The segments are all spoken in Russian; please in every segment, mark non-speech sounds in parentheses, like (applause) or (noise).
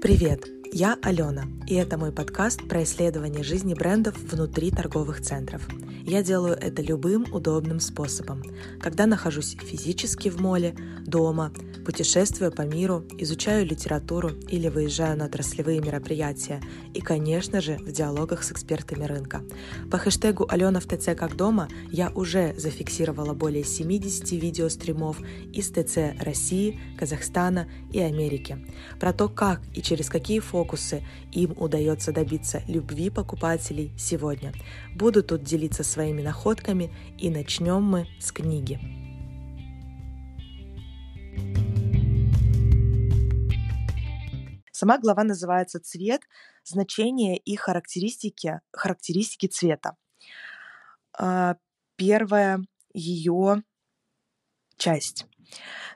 Привет, я Алена, и это мой подкаст про исследование жизни брендов внутри торговых центров. Я делаю это любым удобным способом, когда нахожусь физически в моле, дома, путешествую по миру, изучаю литературу или выезжаю на отраслевые мероприятия и, конечно же, в диалогах с экспертами рынка. По хэштегу «Алена в ТЦ как дома» я уже зафиксировала более 70 видеостримов из ТЦ России, Казахстана и Америки про то, как и через какие фокусы им удается добиться любви покупателей сегодня. Буду тут делиться своими находками и начнем мы с книги. Сама глава называется «Цвет. Значение и характеристики, характеристики цвета». А, первая ее часть.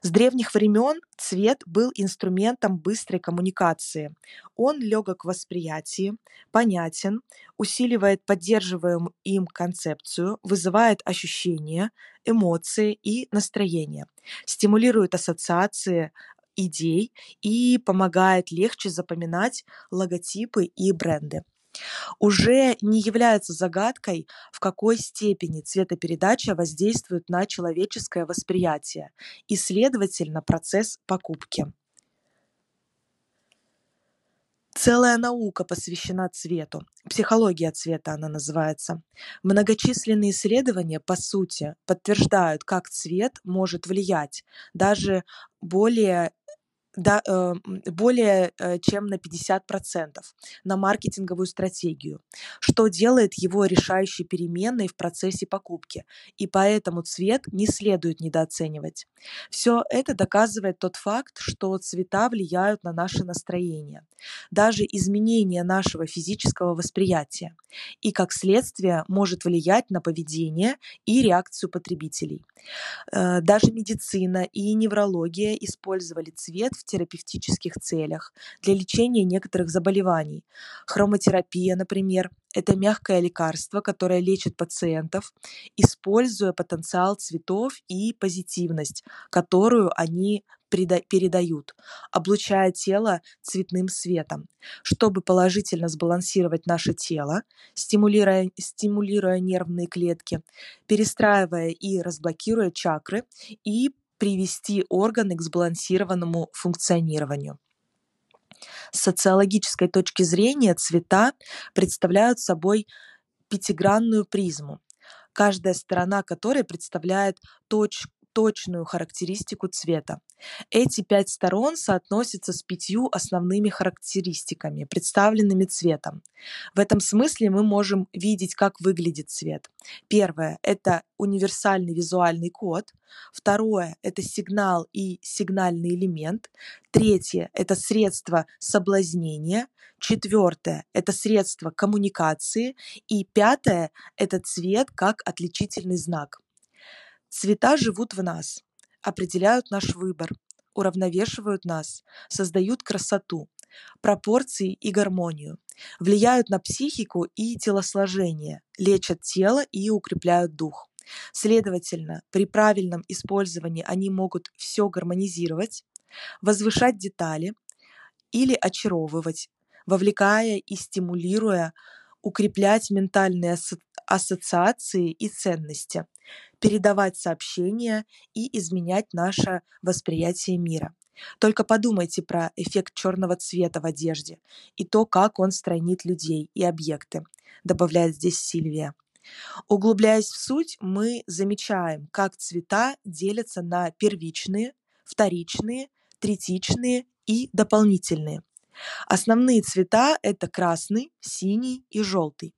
С древних времен цвет был инструментом быстрой коммуникации. Он легок в восприятии, понятен, усиливает поддерживаемую им концепцию, вызывает ощущения, эмоции и настроение, стимулирует ассоциации идей и помогает легче запоминать логотипы и бренды. Уже не является загадкой, в какой степени цветопередача воздействует на человеческое восприятие и, следовательно, процесс покупки. Целая наука посвящена цвету. Психология цвета она называется. Многочисленные исследования, по сути, подтверждают, как цвет может влиять даже более да, э, более э, чем на 50% на маркетинговую стратегию, что делает его решающей переменной в процессе покупки, и поэтому цвет не следует недооценивать. Все это доказывает тот факт, что цвета влияют на наше настроение, даже изменение нашего физического восприятия, и как следствие может влиять на поведение и реакцию потребителей. Э, даже медицина и неврология использовали цвет в терапевтических целях для лечения некоторых заболеваний. Хромотерапия, например, это мягкое лекарство, которое лечит пациентов, используя потенциал цветов и позитивность, которую они передают, облучая тело цветным светом, чтобы положительно сбалансировать наше тело, стимулируя, стимулируя нервные клетки, перестраивая и разблокируя чакры и привести органы к сбалансированному функционированию. С социологической точки зрения цвета представляют собой пятигранную призму, каждая сторона которой представляет точку точную характеристику цвета. Эти пять сторон соотносятся с пятью основными характеристиками, представленными цветом. В этом смысле мы можем видеть, как выглядит цвет. Первое — это универсальный визуальный код. Второе — это сигнал и сигнальный элемент. Третье — это средство соблазнения. Четвертое — это средство коммуникации. И пятое — это цвет как отличительный знак. Цвета живут в нас, определяют наш выбор, уравновешивают нас, создают красоту, пропорции и гармонию, влияют на психику и телосложение, лечат тело и укрепляют дух. Следовательно, при правильном использовании они могут все гармонизировать, возвышать детали или очаровывать, вовлекая и стимулируя, укреплять ментальные ассоциации и ценности, передавать сообщения и изменять наше восприятие мира. Только подумайте про эффект черного цвета в одежде и то, как он стройнит людей и объекты, добавляет здесь Сильвия. Углубляясь в суть, мы замечаем, как цвета делятся на первичные, вторичные, третичные и дополнительные. Основные цвета – это красный, синий и желтый.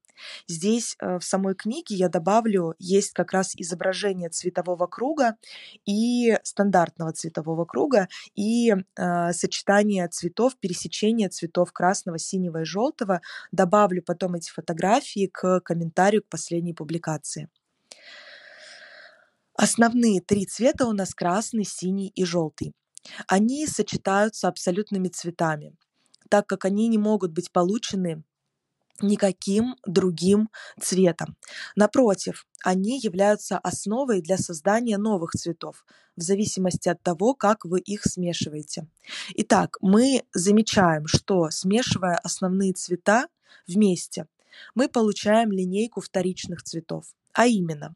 Здесь э, в самой книге я добавлю, есть как раз изображение цветового круга и стандартного цветового круга и э, сочетание цветов, пересечение цветов красного, синего и желтого. Добавлю потом эти фотографии к комментарию к последней публикации. Основные три цвета у нас красный, синий и желтый. Они сочетаются абсолютными цветами, так как они не могут быть получены никаким другим цветом. Напротив, они являются основой для создания новых цветов, в зависимости от того, как вы их смешиваете. Итак, мы замечаем, что смешивая основные цвета вместе, мы получаем линейку вторичных цветов. А именно,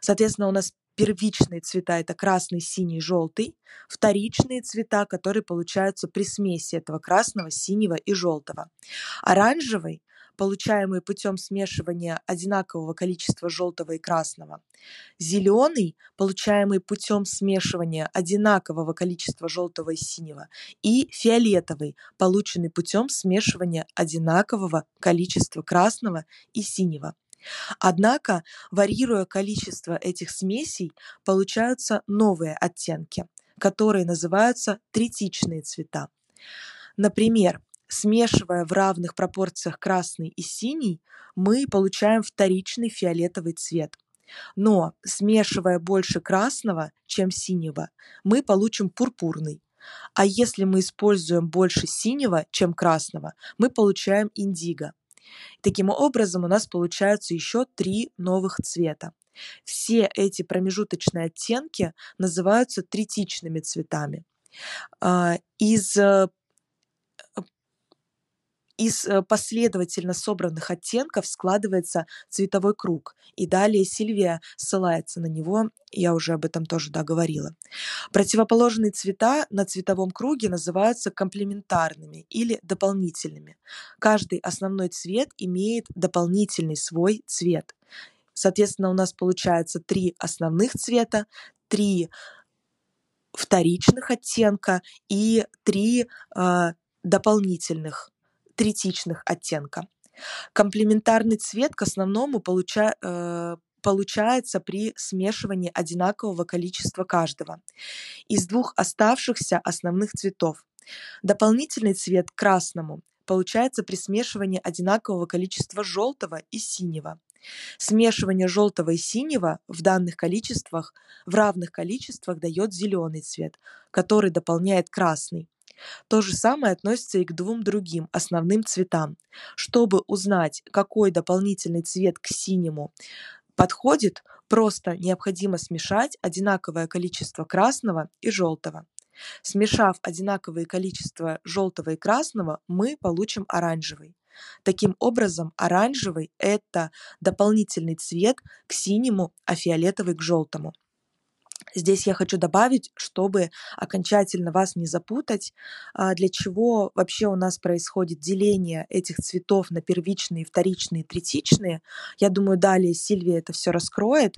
соответственно, у нас первичные цвета это красный, синий, желтый, вторичные цвета, которые получаются при смеси этого красного, синего и желтого. Оранжевый получаемый путем смешивания одинакового количества желтого и красного. Зеленый, получаемый путем смешивания одинакового количества желтого и синего. И фиолетовый, полученный путем смешивания одинакового количества красного и синего. Однако, варьируя количество этих смесей, получаются новые оттенки, которые называются третичные цвета. Например, Смешивая в равных пропорциях красный и синий, мы получаем вторичный фиолетовый цвет. Но смешивая больше красного, чем синего, мы получим пурпурный. А если мы используем больше синего, чем красного, мы получаем индиго. Таким образом, у нас получаются еще три новых цвета. Все эти промежуточные оттенки называются третичными цветами. А, из э, из э, последовательно собранных оттенков складывается цветовой круг. И далее Сильвия ссылается на него, я уже об этом тоже да, говорила. Противоположные цвета на цветовом круге называются комплементарными или дополнительными. Каждый основной цвет имеет дополнительный свой цвет. Соответственно, у нас получается три основных цвета, три вторичных оттенка и три э, дополнительных третичных оттенка. Комплементарный цвет к основному получа, э, получается при смешивании одинакового количества каждого из двух оставшихся основных цветов. Дополнительный цвет к красному получается при смешивании одинакового количества желтого и синего. Смешивание желтого и синего в данных количествах в равных количествах дает зеленый цвет, который дополняет красный. То же самое относится и к двум другим основным цветам. Чтобы узнать, какой дополнительный цвет к синему подходит, просто необходимо смешать одинаковое количество красного и желтого. Смешав одинаковое количество желтого и красного, мы получим оранжевый. Таким образом, оранжевый – это дополнительный цвет к синему, а фиолетовый – к желтому. Здесь я хочу добавить, чтобы окончательно вас не запутать, а, для чего вообще у нас происходит деление этих цветов на первичные, вторичные, третичные. Я думаю, далее Сильвия это все раскроет.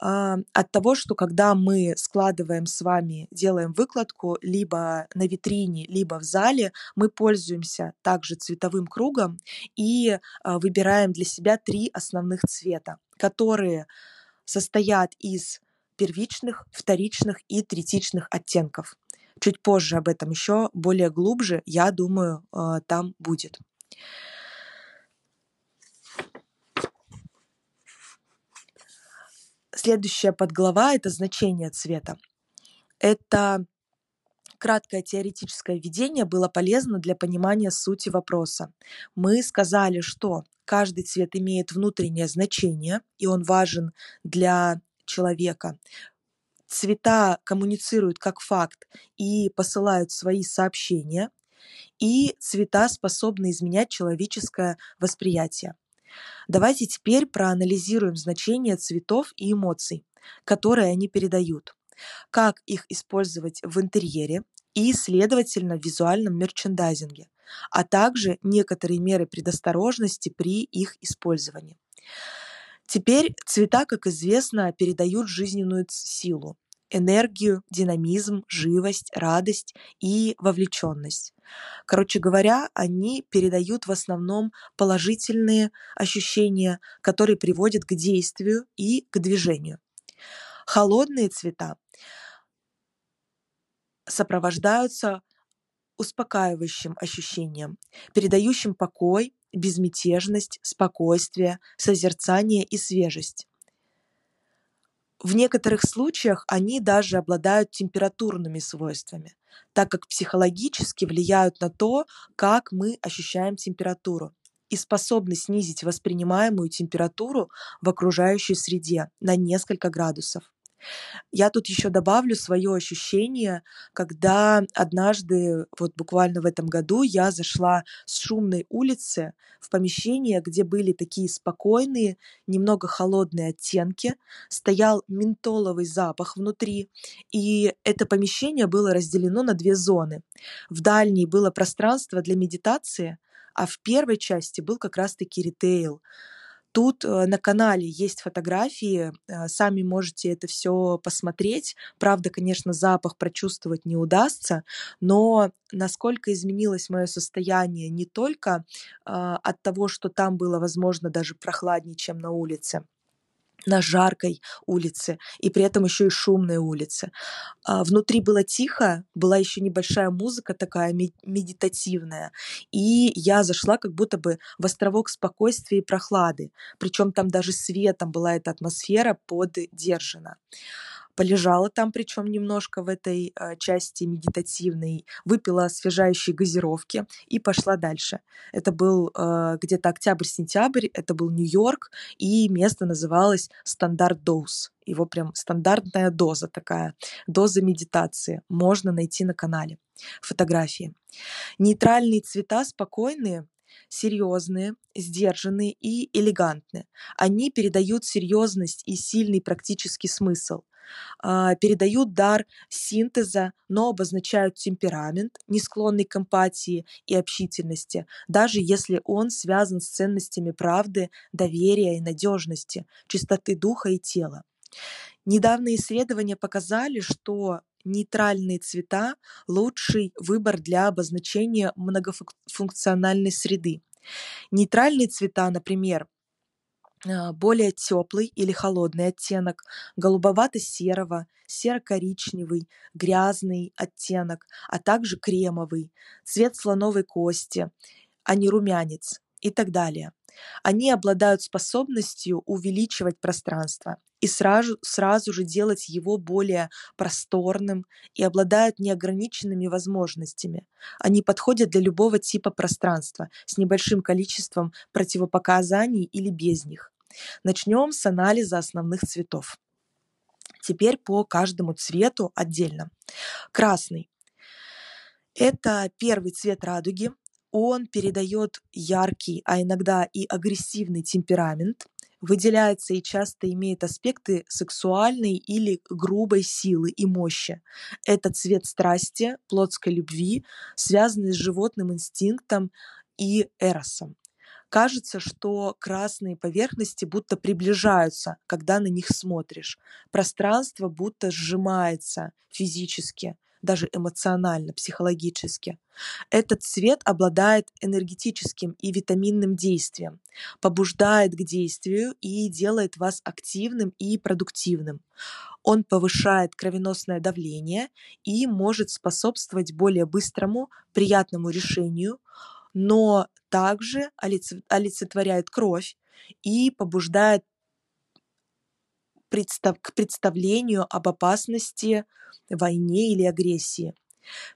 А, от того, что когда мы складываем с вами, делаем выкладку либо на витрине, либо в зале, мы пользуемся также цветовым кругом и а, выбираем для себя три основных цвета, которые состоят из первичных, вторичных и третичных оттенков. Чуть позже об этом еще более глубже, я думаю, э, там будет. Следующая подглава – это значение цвета. Это краткое теоретическое введение было полезно для понимания сути вопроса. Мы сказали, что каждый цвет имеет внутреннее значение, и он важен для человека. Цвета коммуницируют как факт и посылают свои сообщения, и цвета способны изменять человеческое восприятие. Давайте теперь проанализируем значение цветов и эмоций, которые они передают, как их использовать в интерьере и, следовательно, в визуальном мерчендайзинге, а также некоторые меры предосторожности при их использовании. Теперь цвета, как известно, передают жизненную силу, энергию, динамизм, живость, радость и вовлеченность. Короче говоря, они передают в основном положительные ощущения, которые приводят к действию и к движению. Холодные цвета сопровождаются успокаивающим ощущением, передающим покой, безмятежность, спокойствие, созерцание и свежесть. В некоторых случаях они даже обладают температурными свойствами, так как психологически влияют на то, как мы ощущаем температуру. и способны снизить воспринимаемую температуру в окружающей среде на несколько градусов. Я тут еще добавлю свое ощущение, когда однажды, вот буквально в этом году, я зашла с шумной улицы в помещение, где были такие спокойные, немного холодные оттенки, стоял ментоловый запах внутри, и это помещение было разделено на две зоны. В дальней было пространство для медитации, а в первой части был как раз-таки ритейл. Тут э, на канале есть фотографии, э, сами можете это все посмотреть. Правда, конечно, запах прочувствовать не удастся, но насколько изменилось мое состояние не только а, от того, что там было, возможно, даже прохладнее, чем на улице, на жаркой улице и при этом еще и шумной улице. А, внутри было тихо, была еще небольшая музыка такая медитативная, и я зашла как будто бы в островок спокойствия и прохлады, причем там даже светом была эта атмосфера поддержана полежала там, причем немножко в этой э, части медитативной, выпила освежающие газировки и пошла дальше. Это был э, где-то октябрь-сентябрь, это был Нью-Йорк, и место называлось Стандарт Доуз. Его прям стандартная доза такая, доза медитации. Можно найти на канале фотографии. Нейтральные цвета спокойные, серьезные, сдержанные и элегантные. Они передают серьезность и сильный практический смысл. А, передают дар синтеза, но обозначают темперамент, не склонный к эмпатии и общительности, даже если он связан с ценностями правды, доверия и надежности, чистоты духа и тела. Недавние исследования показали, что нейтральные цвета – лучший выбор для обозначения многофункциональной среды. Нейтральные цвета, например, а, более теплый или холодный оттенок, голубовато-серого, серо-коричневый, грязный оттенок, а также кремовый, цвет слоновой кости, а не румянец и так далее. Они обладают способностью увеличивать пространство и сразу, сразу же делать его более просторным и обладают неограниченными возможностями. Они подходят для любого типа пространства с небольшим количеством противопоказаний или без них. Начнем с анализа основных цветов. Теперь по каждому цвету отдельно. Красный. Это первый цвет радуги. Он передает яркий, а иногда и агрессивный темперамент, выделяется и часто имеет аспекты сексуальной или грубой силы и мощи. Это цвет страсти, плотской любви, связанный с животным инстинктом и эросом. Кажется, что красные поверхности будто приближаются, когда на них смотришь. Пространство будто сжимается физически, даже эмоционально, психологически. Этот цвет обладает энергетическим и витаминным действием, побуждает к действию и делает вас активным и продуктивным. Он повышает кровеносное давление и может способствовать более быстрому, приятному решению, но также олицетворяет кровь и побуждает к представлению об опасности, войне или агрессии.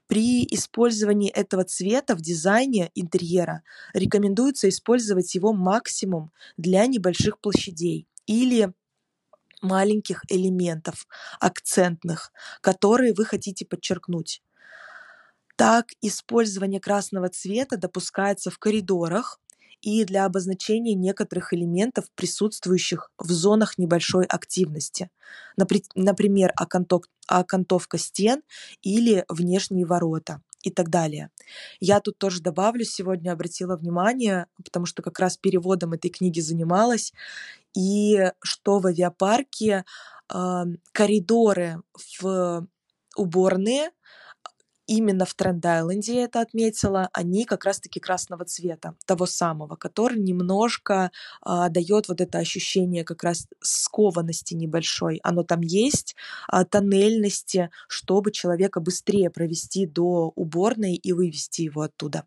При использовании этого цвета в дизайне интерьера рекомендуется использовать его максимум для небольших площадей или маленьких элементов, акцентных, которые вы хотите подчеркнуть. Так, использование красного цвета допускается в коридорах и для обозначения некоторых элементов, присутствующих в зонах небольшой активности, например, окантовка стен или внешние ворота и так далее. Я тут тоже добавлю, сегодня обратила внимание, потому что как раз переводом этой книги занималась, и что в авиапарке э, коридоры в уборные именно в Тренд-Айленде я это отметила, они как раз-таки красного цвета, того самого, который немножко а, дает вот это ощущение как раз скованности небольшой. Оно там есть, а, тоннельности, чтобы человека быстрее провести до уборной и вывести его оттуда.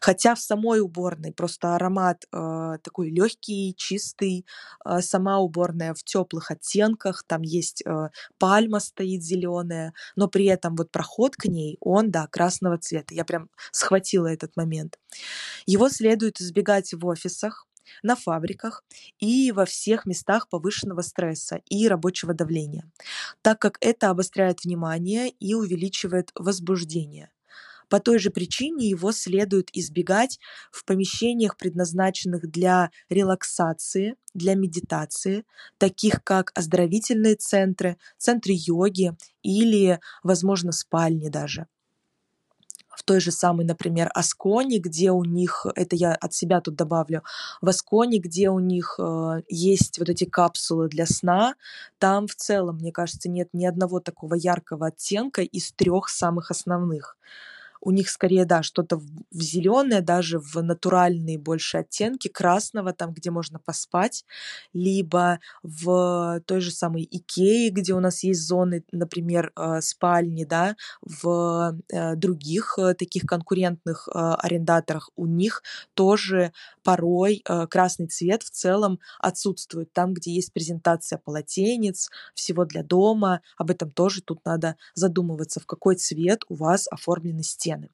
Хотя в самой уборной просто аромат э, такой легкий, чистый, э, сама уборная в теплых оттенках, там есть э, пальма стоит зеленая, но при этом вот проход к ней, он, да, красного цвета. Я прям схватила этот момент. Его следует избегать в офисах, на фабриках и во всех местах повышенного стресса и рабочего давления, так как это обостряет внимание и увеличивает возбуждение. По той же причине его следует избегать в помещениях, предназначенных для релаксации, для медитации, таких как оздоровительные центры, центры йоги или, возможно, спальни даже. В той же самой, например, Асконе, где у них, это я от себя тут добавлю, в Асконе, где у них э, есть вот эти капсулы для сна, там в целом, мне кажется, нет ни одного такого яркого оттенка из трех самых основных у них скорее, да, что-то в, зеленое, даже в натуральные больше оттенки красного, там, где можно поспать, либо в той же самой Икее, где у нас есть зоны, например, э, спальни, да, в э, других э, таких конкурентных арендаторах у них тоже порой красный цвет в целом отсутствует. Там, где есть презентация полотенец, всего для дома, об этом тоже тут надо задумываться, в какой цвет у вас оформлены стены стены.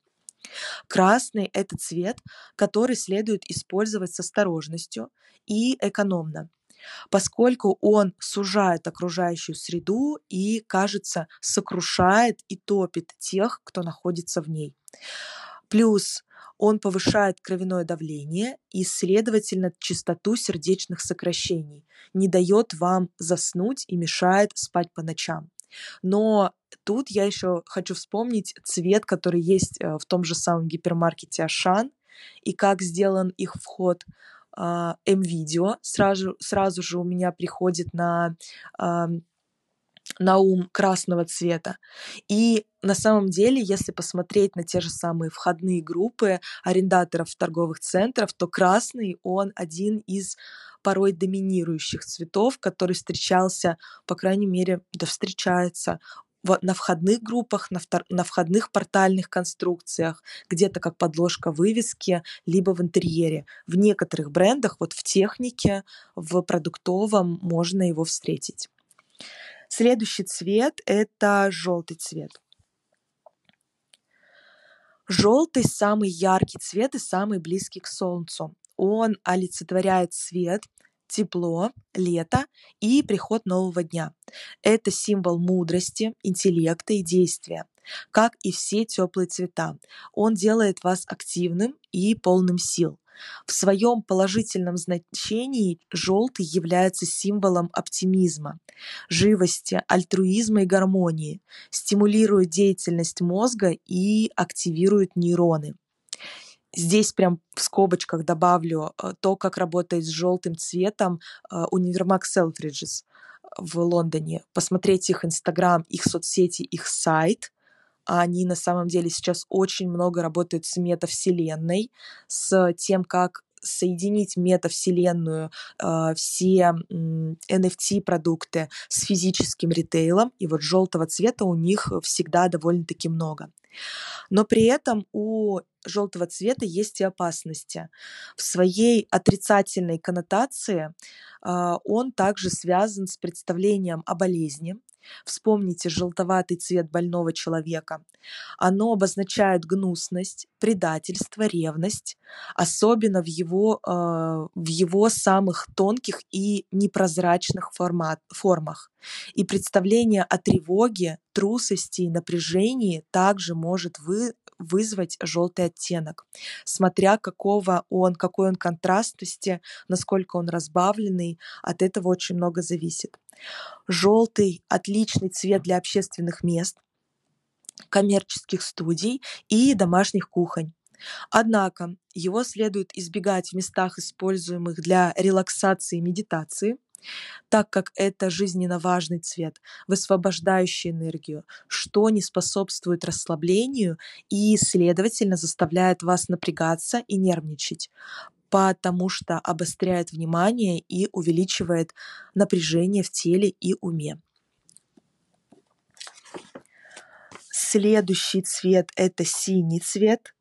Красный – это цвет, который следует использовать с осторожностью и экономно, поскольку он сужает окружающую среду и, кажется, сокрушает и топит тех, кто находится в ней. Плюс он повышает кровяное давление и, следовательно, частоту сердечных сокращений, не дает вам заснуть и мешает спать по ночам. Но тут я еще хочу вспомнить цвет, который есть э, в том же самом гипермаркете Ашан, и как сделан их вход а, М-видео. Сразу, сразу же у меня приходит на на ум красного цвета. И на самом деле, если посмотреть на те же самые входные группы арендаторов торговых центров, то красный, он один из порой доминирующих цветов, который встречался, по крайней мере, да встречается на входных группах, на, втор- на входных портальных конструкциях, где-то как подложка вывески, либо в интерьере. В некоторых брендах, вот в технике, в продуктовом можно его встретить. Следующий цвет – это желтый цвет. Желтый – самый яркий цвет и самый близкий к солнцу он олицетворяет свет, тепло, лето и приход нового дня. Это символ мудрости, интеллекта и действия, как и все теплые цвета. Он делает вас активным и полным сил. В своем положительном значении желтый является символом оптимизма, живости, альтруизма и гармонии, стимулирует деятельность мозга и активирует нейроны. Здесь прям в скобочках добавлю э, то, как работает с желтым цветом э, универмаг Селфриджес в Лондоне. Посмотреть их Инстаграм, их соцсети, их сайт. Они на самом деле сейчас очень много работают с метавселенной, с тем, как соединить метавселенную, э, все NFT-продукты с физическим ритейлом, и вот желтого цвета у них всегда довольно-таки много. Но при этом у желтого цвета есть и опасности. В своей отрицательной коннотации э, он также связан с представлением о болезни, Вспомните желтоватый цвет больного человека. Оно обозначает гнусность, предательство, ревность, особенно в его, э, в его самых тонких и непрозрачных формат, формах. И представление о тревоге, трусости и напряжении также может вы, вызвать желтый оттенок, смотря какого он, какой он контрастности, насколько он разбавленный, от этого очень много зависит. Желтый – отличный цвет для общественных мест, коммерческих студий и домашних кухонь. Однако его следует избегать в местах, используемых для релаксации и медитации – так как это жизненно важный цвет, высвобождающий энергию, что не способствует расслаблению и, следовательно, заставляет вас напрягаться и нервничать, потому что обостряет внимание и увеличивает напряжение в теле и уме. Следующий цвет – это синий цвет –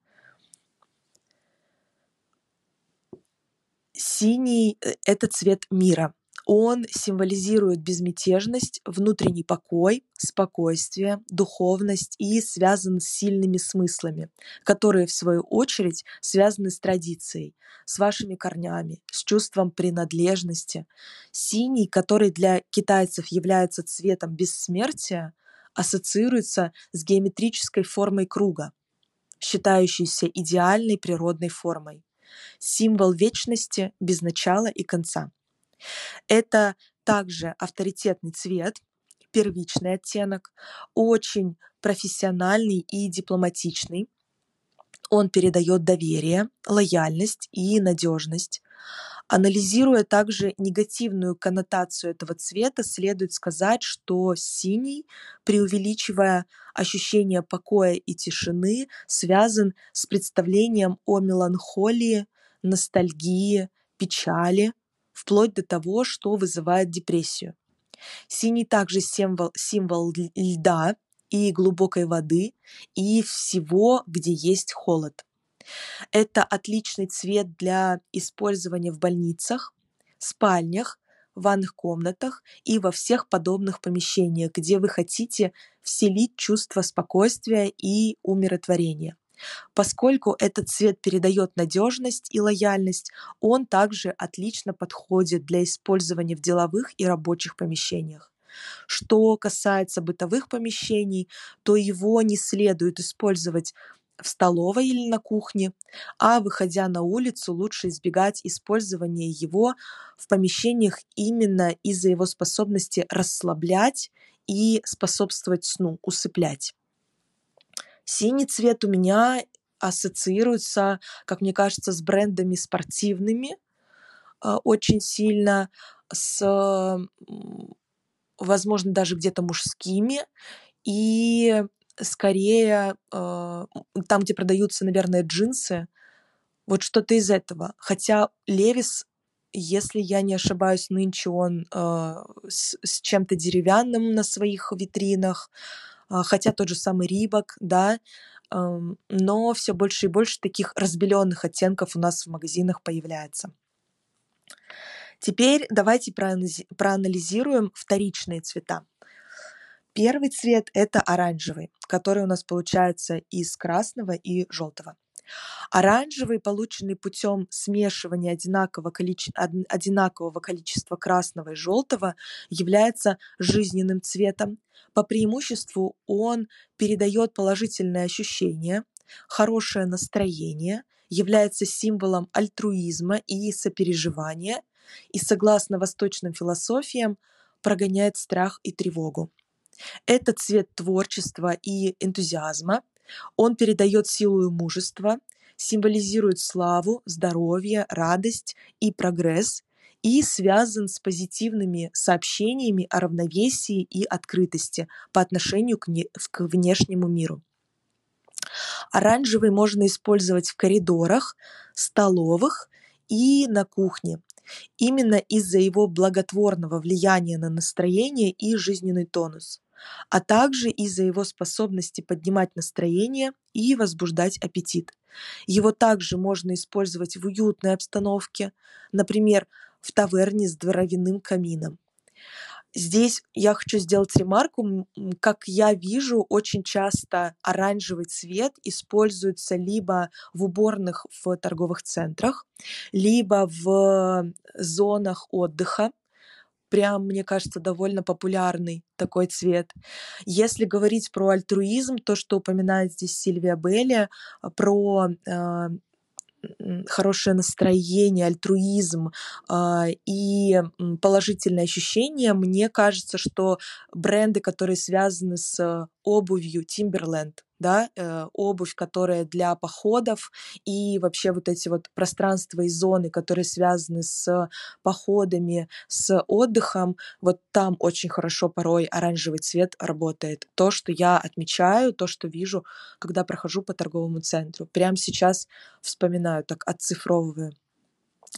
синий – э, это цвет мира. Он символизирует безмятежность, внутренний покой, спокойствие, духовность и связан с сильными смыслами, которые, в свою очередь, связаны с традицией, с вашими корнями, с чувством принадлежности. Синий, который для китайцев является цветом бессмертия, ассоциируется с геометрической формой круга, считающейся идеальной природной формой. Символ вечности без начала и конца. Это также авторитетный цвет, первичный оттенок, очень профессиональный и дипломатичный. Он передает доверие, лояльность и надежность. Анализируя также негативную коннотацию этого цвета, следует сказать, что синий, преувеличивая ощущение покоя и тишины, связан с представлением о меланхолии, ностальгии, печали, вплоть до того, что вызывает депрессию. Синий также символ, символ льда и глубокой воды и всего, где есть холод. Это отличный цвет для использования в больницах, спальнях, ванных комнатах и во всех подобных помещениях, где вы хотите вселить чувство спокойствия и умиротворения. Поскольку этот цвет передает надежность и лояльность, он также отлично подходит для использования в деловых и рабочих помещениях. Что касается бытовых помещений, то его не следует использовать в столовой или на кухне, а выходя на улицу, лучше избегать использования его в помещениях именно из-за его способности расслаблять и способствовать сну, усыплять. Синий цвет у меня ассоциируется, как мне кажется, с брендами спортивными а, очень сильно, с, возможно, даже где-то мужскими, и скорее а, там, где продаются, наверное, джинсы, вот что-то из этого. Хотя Левис, если я не ошибаюсь, нынче он э, с, с чем-то деревянным на своих витринах, хотя тот же самый Рибок, да, но все больше и больше таких разбеленных оттенков у нас в магазинах появляется. Теперь давайте проанализируем вторичные цвета. Первый цвет – это оранжевый, который у нас получается из красного и желтого. Оранжевый, полученный путем смешивания одинакового, количе... одинакового количества красного и желтого, является жизненным цветом. По преимуществу он передает положительное ощущение, хорошее настроение, является символом альтруизма и сопереживания и, согласно восточным философиям, прогоняет страх и тревогу. Это цвет творчества и энтузиазма, он передает силу и мужество, символизирует славу, здоровье, радость и прогресс и связан с позитивными сообщениями о равновесии и открытости по отношению к, не, к внешнему миру. Оранжевый можно использовать в коридорах, столовых и на кухне. Именно из-за его благотворного влияния на настроение и жизненный тонус а также из-за его способности поднимать настроение и возбуждать аппетит. Его также можно использовать в уютной обстановке, например, в таверне с дровяным камином. Здесь я хочу сделать ремарку, как я вижу, очень часто оранжевый цвет используется либо в уборных в торговых центрах, либо в зонах отдыха, прям, мне кажется, довольно популярный такой цвет. Если говорить про альтруизм, то, что упоминает здесь Сильвия Белли, а, про э, хорошее настроение, альтруизм э, и положительные ощущения, мне кажется, что бренды, которые связаны с обувью Timberland, да, э, обувь, которая для походов, и вообще вот эти вот пространства и зоны, которые связаны с походами, с отдыхом, вот там очень хорошо порой оранжевый цвет работает. То, что я отмечаю, то, что вижу, когда прохожу по торговому центру. Прямо сейчас вспоминаю, так отцифровываю.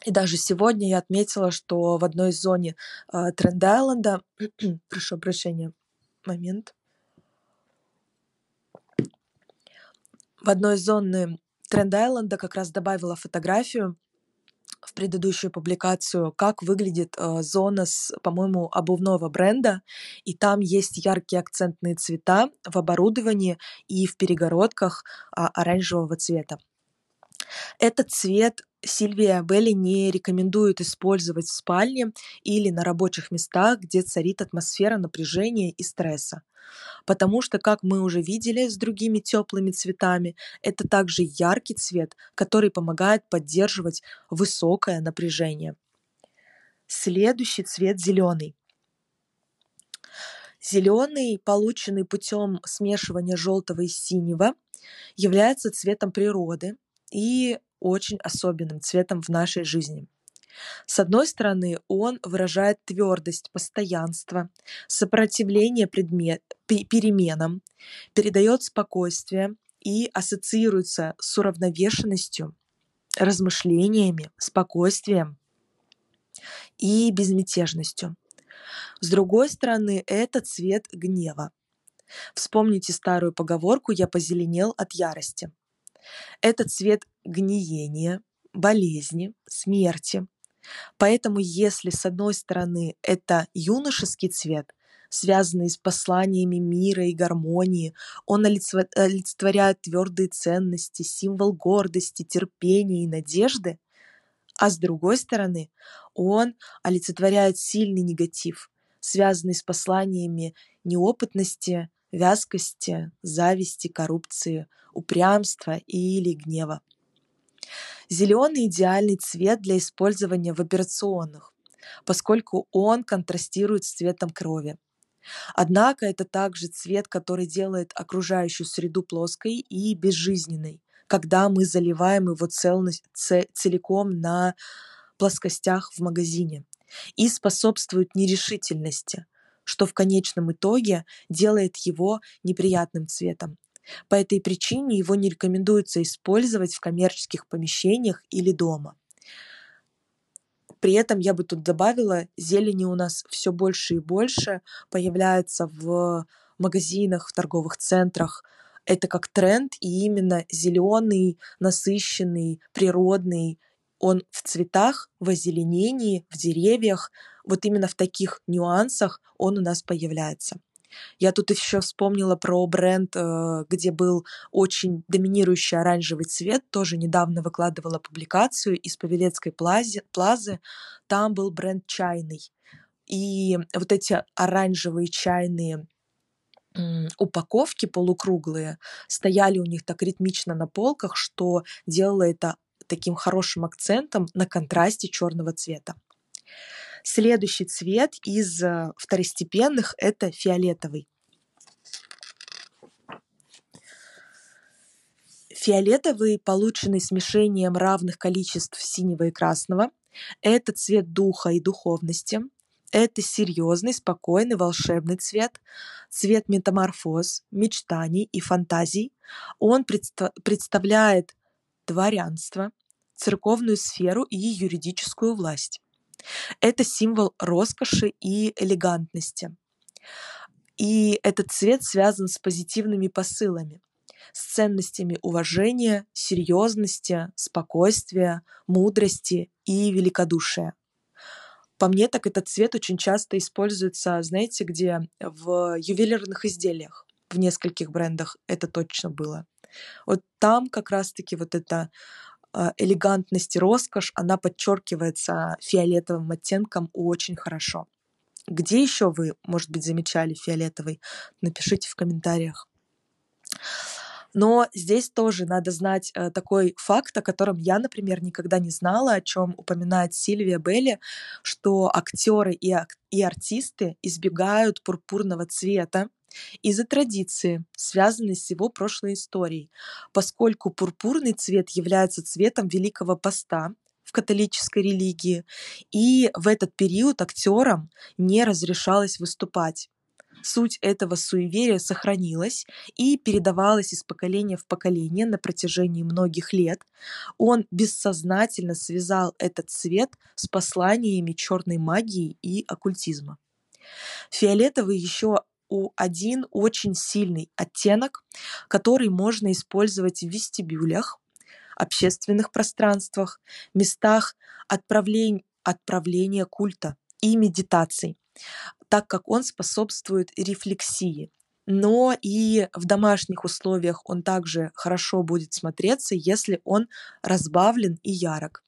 И даже сегодня я отметила, что в одной зоне э, Тренд-Айленда, (clears throat) прошу прощения, момент, в одной из зоны Тренд-Айленда как раз добавила фотографию в предыдущую публикацию, как выглядит э, зона с, по-моему, обувного бренда, и там есть яркие акцентные цвета в оборудовании и в перегородках э, оранжевого цвета. Этот цвет Сильвия Белли не рекомендует использовать в спальне или на рабочих местах, где царит атмосфера напряжения и стресса. Потому что, как мы уже видели с другими теплыми цветами, это также яркий цвет, который помогает поддерживать высокое напряжение. Следующий цвет зеленый. Зеленый, полученный путем смешивания желтого и синего, является цветом природы и очень особенным цветом в нашей жизни. С одной стороны, он выражает твердость, постоянство, сопротивление предмет, переменам, передает спокойствие и ассоциируется с уравновешенностью, размышлениями, спокойствием и безмятежностью. С другой стороны, это цвет гнева. Вспомните старую поговорку «я позеленел от ярости». Это цвет гниения, болезни, смерти. Поэтому если с одной стороны это юношеский цвет, связанный с посланиями мира и гармонии, он олицетворяет твердые ценности, символ гордости, терпения и надежды, а с другой стороны он олицетворяет сильный негатив, связанный с посланиями неопытности, вязкости, зависти, коррупции, упрямства или гнева. Зеленый – идеальный цвет для использования в операционных, поскольку он контрастирует с цветом крови. Однако это также цвет, который делает окружающую среду плоской и безжизненной, когда мы заливаем его целность, целиком на плоскостях в магазине и способствует нерешительности, что в конечном итоге делает его неприятным цветом. По этой причине его не рекомендуется использовать в коммерческих помещениях или дома. При этом я бы тут добавила, зелени у нас все больше и больше появляется в магазинах, в торговых центрах. Это как тренд, и именно зеленый, насыщенный, природный, он в цветах, в озеленении, в деревьях, вот именно в таких нюансах он у нас появляется. Я тут еще вспомнила про бренд, э, где был очень доминирующий оранжевый цвет. Тоже недавно выкладывала публикацию из Павелецкой плазы. плазы. Там был бренд чайный. И вот эти оранжевые чайные упаковки полукруглые стояли у них так ритмично на полках, что делало это таким хорошим акцентом на контрасте черного цвета. Следующий цвет из э, второстепенных – это фиолетовый. Фиолетовый, полученный смешением равных количеств синего и красного, это цвет духа и духовности, это серьезный, спокойный, волшебный цвет, цвет метаморфоз, мечтаний и фантазий. Он представляет дворянство, церковную сферу и юридическую власть. Это символ роскоши и элегантности. И этот цвет связан с позитивными посылами, с ценностями уважения, серьезности, спокойствия, мудрости и великодушия. По мне, так этот цвет очень часто используется, знаете, где в ювелирных изделиях, в нескольких брендах это точно было. Вот там как раз-таки вот это а, элегантность и роскошь, она подчеркивается фиолетовым оттенком очень хорошо. Где еще вы, может быть, замечали фиолетовый? Напишите в комментариях. Но здесь тоже надо знать э, такой факт, о котором я, например, никогда не знала, о чем упоминает Сильвия Белли, что актеры и, ак- и артисты избегают пурпурного цвета, из-за традиции, связанной с его прошлой историей, поскольку пурпурный цвет является цветом Великого Поста в католической религии, и в этот период актерам не разрешалось выступать. Суть этого суеверия сохранилась и передавалась из поколения в поколение на протяжении многих лет. Он бессознательно связал этот цвет с посланиями черной магии и оккультизма. Фиолетовый еще у один очень сильный оттенок, который можно использовать в вестибюлях, общественных пространствах, местах отправления, отправления культа и медитаций, так как он способствует рефлексии. Но и в домашних условиях он также хорошо будет смотреться, если он разбавлен и ярок.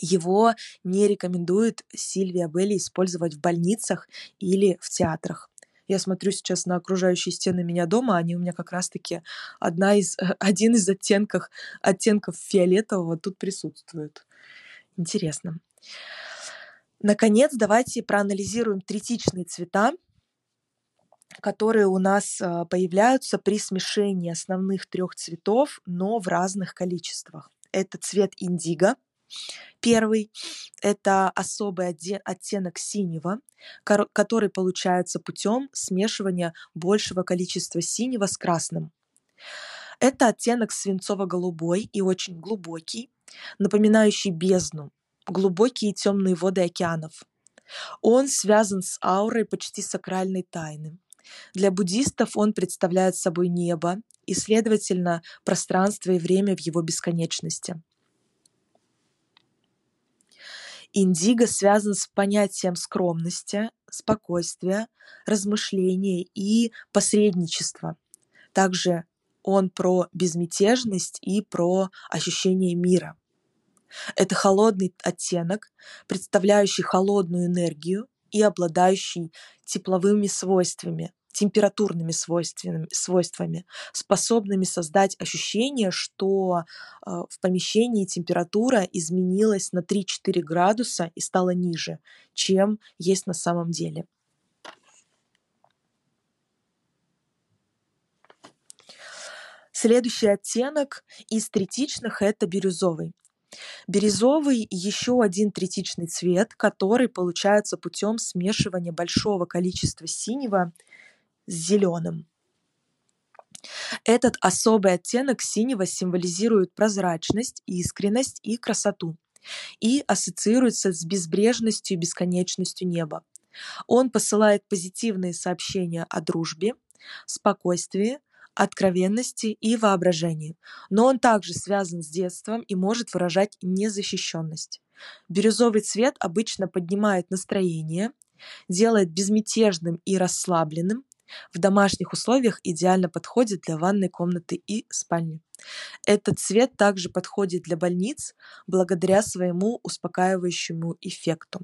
Его не рекомендует Сильвия Белли использовать в больницах или в театрах. Я смотрю сейчас на окружающие стены меня дома, они у меня как раз-таки одна из, один из оттенков, оттенков фиолетового тут присутствует. Интересно. Наконец, давайте проанализируем третичные цвета, которые у нас а, появляются при смешении основных трех цветов, но в разных количествах. Это цвет индиго, Первый – это особый оттенок синего, который получается путем смешивания большего количества синего с красным. Это оттенок свинцово-голубой и очень глубокий, напоминающий бездну, глубокие темные воды океанов. Он связан с аурой почти сакральной тайны. Для буддистов он представляет собой небо и, следовательно, пространство и время в его бесконечности. Индиго связан с понятием скромности, спокойствия, размышления и посредничества. Также он про безмятежность и про ощущение мира. Это холодный оттенок, представляющий холодную энергию и обладающий тепловыми свойствами, температурными свойствами, свойствами способными создать ощущение, что э, в помещении температура изменилась на 3-4 градуса и стала ниже, чем есть на самом деле. Следующий оттенок из третичных – это бирюзовый. Бирюзовый – еще один третичный цвет, который получается путем смешивания большого количества синего с зеленым. Этот особый оттенок синего символизирует прозрачность, искренность и красоту и ассоциируется с безбрежностью и бесконечностью неба. Он посылает позитивные сообщения о дружбе, спокойствии, откровенности и воображении, но он также связан с детством и может выражать незащищенность. Бирюзовый цвет обычно поднимает настроение, делает безмятежным и расслабленным, в домашних условиях идеально подходит для ванной комнаты и спальни. Этот цвет также подходит для больниц благодаря своему успокаивающему эффекту.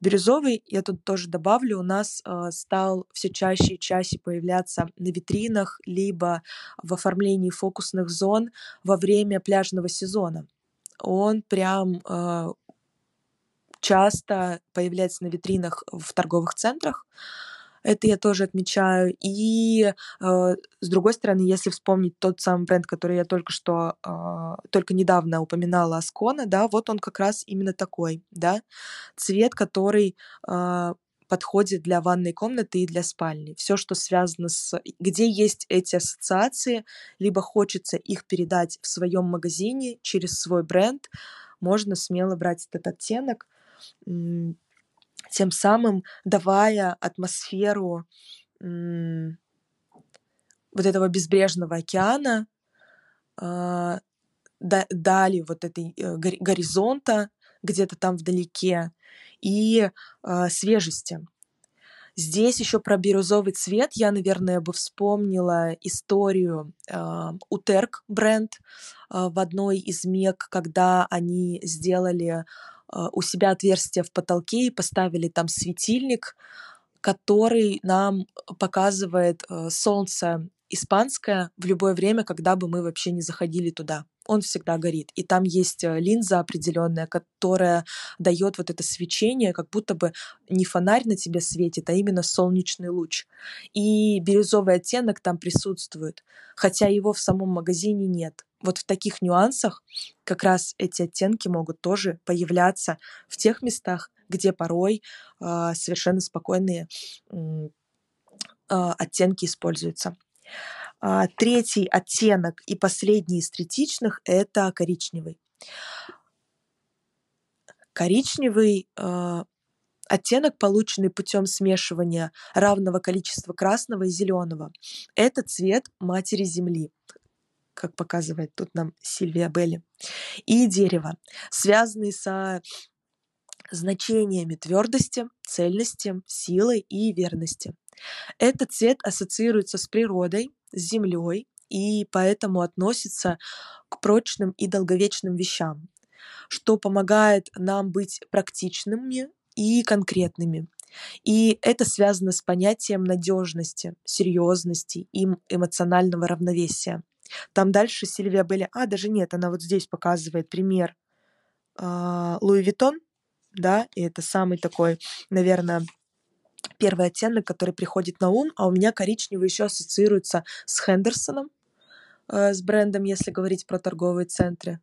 Бирюзовый, я тут тоже добавлю, у нас э, стал все чаще и чаще появляться на витринах, либо в оформлении фокусных зон во время пляжного сезона. Он прям э, часто появляется на витринах в торговых центрах. Это я тоже отмечаю. И э, с другой стороны, если вспомнить тот самый бренд, который я только что, э, только недавно упоминала, Аскона, да, вот он как раз именно такой, да, цвет, который э, подходит для ванной комнаты и для спальни. Все, что связано с... Где есть эти ассоциации, либо хочется их передать в своем магазине через свой бренд, можно смело брать этот оттенок тем самым давая атмосферу вот этого безбрежного океана, э, дали вот этой э, горизонта где-то там вдалеке и э, свежести. Здесь еще про бирюзовый цвет я, наверное, бы вспомнила историю э, Утерк бренд э, в одной из мек, когда они сделали а, у себя отверстие в потолке и поставили там светильник, который нам показывает э, солнце испанское в любое время, когда бы мы вообще не заходили туда. Он всегда горит. И там есть э, линза определенная, которая дает вот это свечение, как будто бы не фонарь на тебе светит, а именно солнечный луч. И бирюзовый оттенок там присутствует, хотя его в самом магазине нет вот в таких нюансах как раз эти оттенки могут тоже появляться в тех местах, где порой э, совершенно спокойные э, оттенки используются. А, третий оттенок и последний из третичных – это коричневый. Коричневый э, оттенок, полученный путем смешивания равного количества красного и зеленого. Это цвет матери Земли как показывает тут нам Сильвия Белли, и дерево, связанные со значениями твердости, цельности, силы и верности. Этот цвет ассоциируется с природой, с землей и поэтому относится к прочным и долговечным вещам, что помогает нам быть практичными и конкретными. И это связано с понятием надежности, серьезности и эмоционального равновесия. Там дальше Сильвия Белли, а даже нет, она вот здесь показывает пример э, Louis Vuitton, да, и это самый такой, наверное, первый оттенок, который приходит на ум, а у меня коричневый еще ассоциируется с Хендерсоном, э, с брендом, если говорить про торговые центры.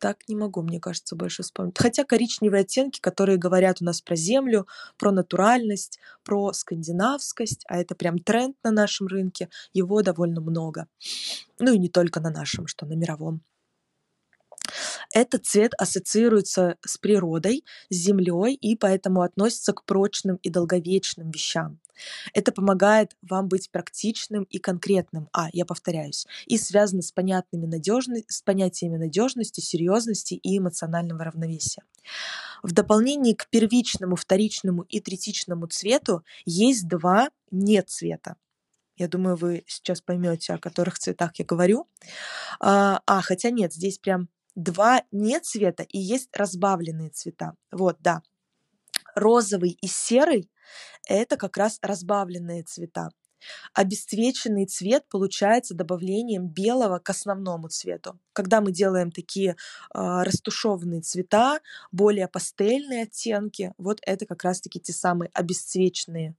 Так не могу, мне кажется, больше вспомнить. Хотя коричневые оттенки, которые говорят у нас про землю, про натуральность, про скандинавскость, а это прям тренд на нашем рынке, его довольно много. Ну и не только на нашем, что на мировом. Этот цвет ассоциируется с природой, с землей и поэтому относится к прочным и долговечным вещам. Это помогает вам быть практичным и конкретным, а, я повторяюсь, и связано с, понятными надежны, с понятиями надежности, серьезности и эмоционального равновесия. В дополнение к первичному, вторичному и третичному цвету есть два нет цвета. Я думаю, вы сейчас поймете, о которых цветах я говорю. А, а хотя нет, здесь прям два нет цвета и есть разбавленные цвета. Вот, да. Розовый и серый – это как раз разбавленные цвета. Обесцвеченный цвет получается добавлением белого к основному цвету. Когда мы делаем такие э, растушеванные цвета, более пастельные оттенки, вот это как раз-таки те самые обесцвеченные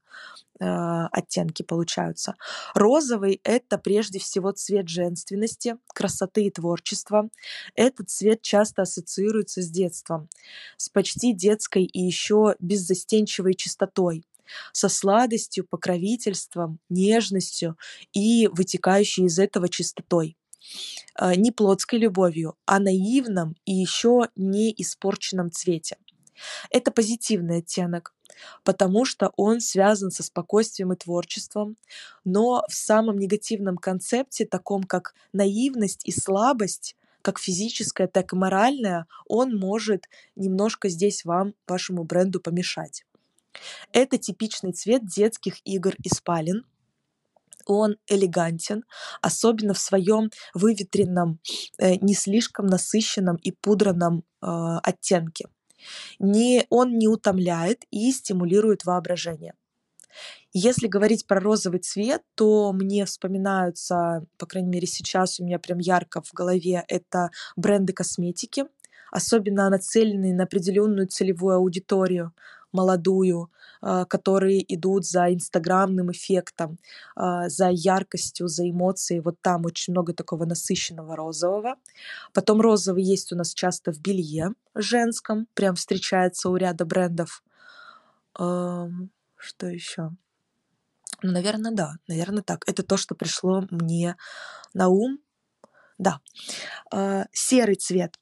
э, оттенки получаются. Розовый – это прежде всего цвет женственности, красоты и творчества. Этот цвет часто ассоциируется с детством, с почти детской и еще беззастенчивой чистотой со сладостью, покровительством, нежностью и вытекающей из этого чистотой. А, не плотской любовью, а наивном и еще не испорченном цвете. Это позитивный оттенок, потому что он связан со спокойствием и творчеством, но в самом негативном концепте, таком как наивность и слабость, как физическая, так и моральная, он может немножко здесь вам, вашему бренду помешать. Это типичный цвет детских игр и спален. Он элегантен, особенно в своем выветренном, э, не слишком насыщенном и пудранном э, оттенке. Не, он не утомляет и стимулирует воображение. Если говорить про розовый цвет, то мне вспоминаются, по крайней мере сейчас у меня прям ярко в голове, это бренды косметики, особенно нацеленные на определенную целевую аудиторию молодую, а, которые идут за инстаграмным эффектом, а, за яркостью, за эмоцией. Вот там очень много такого насыщенного розового. Потом розовый есть у нас часто в белье женском, прям встречается у ряда брендов. Что еще? Ну, наверное, да, наверное, так. Это то, что пришло мне на ум. Да. А, серый цвет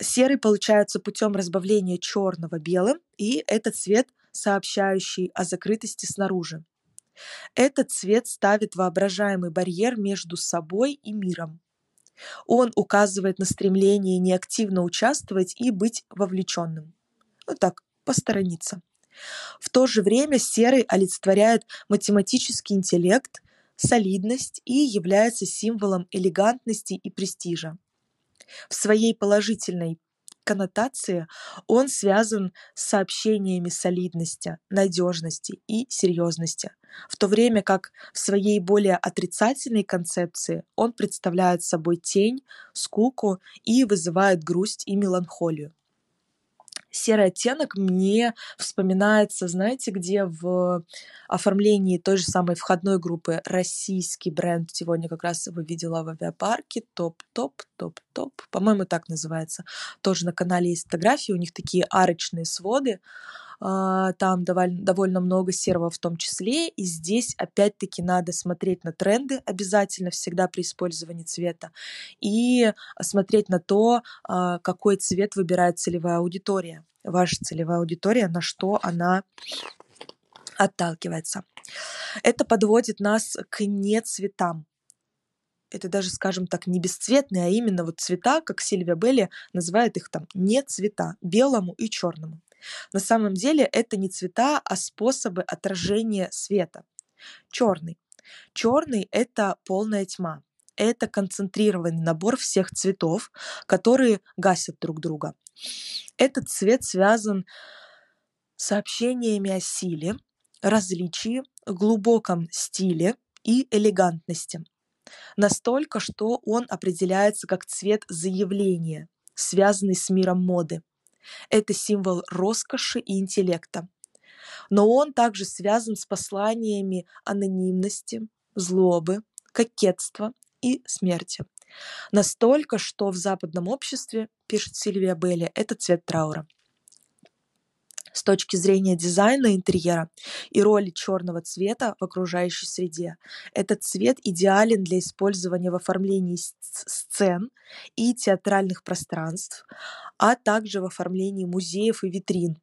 Серый получается путем разбавления черного белым, и это цвет, сообщающий о закрытости снаружи. Этот цвет ставит воображаемый барьер между собой и миром. Он указывает на стремление неактивно участвовать и быть вовлеченным. Ну так, посторониться. В то же время серый олицетворяет математический интеллект, солидность и является символом элегантности и престижа. В своей положительной коннотации он связан с сообщениями солидности, надежности и серьезности, в то время как в своей более отрицательной концепции он представляет собой тень, скуку и вызывает грусть и меланхолию серый оттенок мне вспоминается, знаете, где в оформлении той же самой входной группы российский бренд, сегодня как раз его видела в авиапарке, топ-топ, топ-топ, по-моему, так называется. Тоже на канале есть фотографии, у них такие арочные своды, там довольно, довольно много серого в том числе, и здесь опять-таки надо смотреть на тренды обязательно всегда при использовании цвета и смотреть на то, а, какой цвет выбирает целевая аудитория, ваша целевая аудитория, на что она отталкивается. Это подводит нас к не цветам. это даже, скажем так, не бесцветные, а именно вот цвета, как Сильвия Белли называет их там не цвета, белому и черному. На самом деле это не цвета, а способы отражения света. Черный. Черный — это полная тьма. Это концентрированный набор всех цветов, которые гасят друг друга. Этот цвет связан с сообщениями о силе, различии, глубоком стиле и элегантности. Настолько, что он определяется как цвет заявления, связанный с миром моды. Это символ роскоши и интеллекта. Но он также связан с посланиями анонимности, злобы, кокетства и смерти. Настолько, что в западном обществе, пишет Сильвия Белли, это цвет траура с точки зрения дизайна интерьера и роли черного цвета в окружающей среде. Этот цвет идеален для использования в оформлении сцен и театральных пространств, а также в оформлении музеев и витрин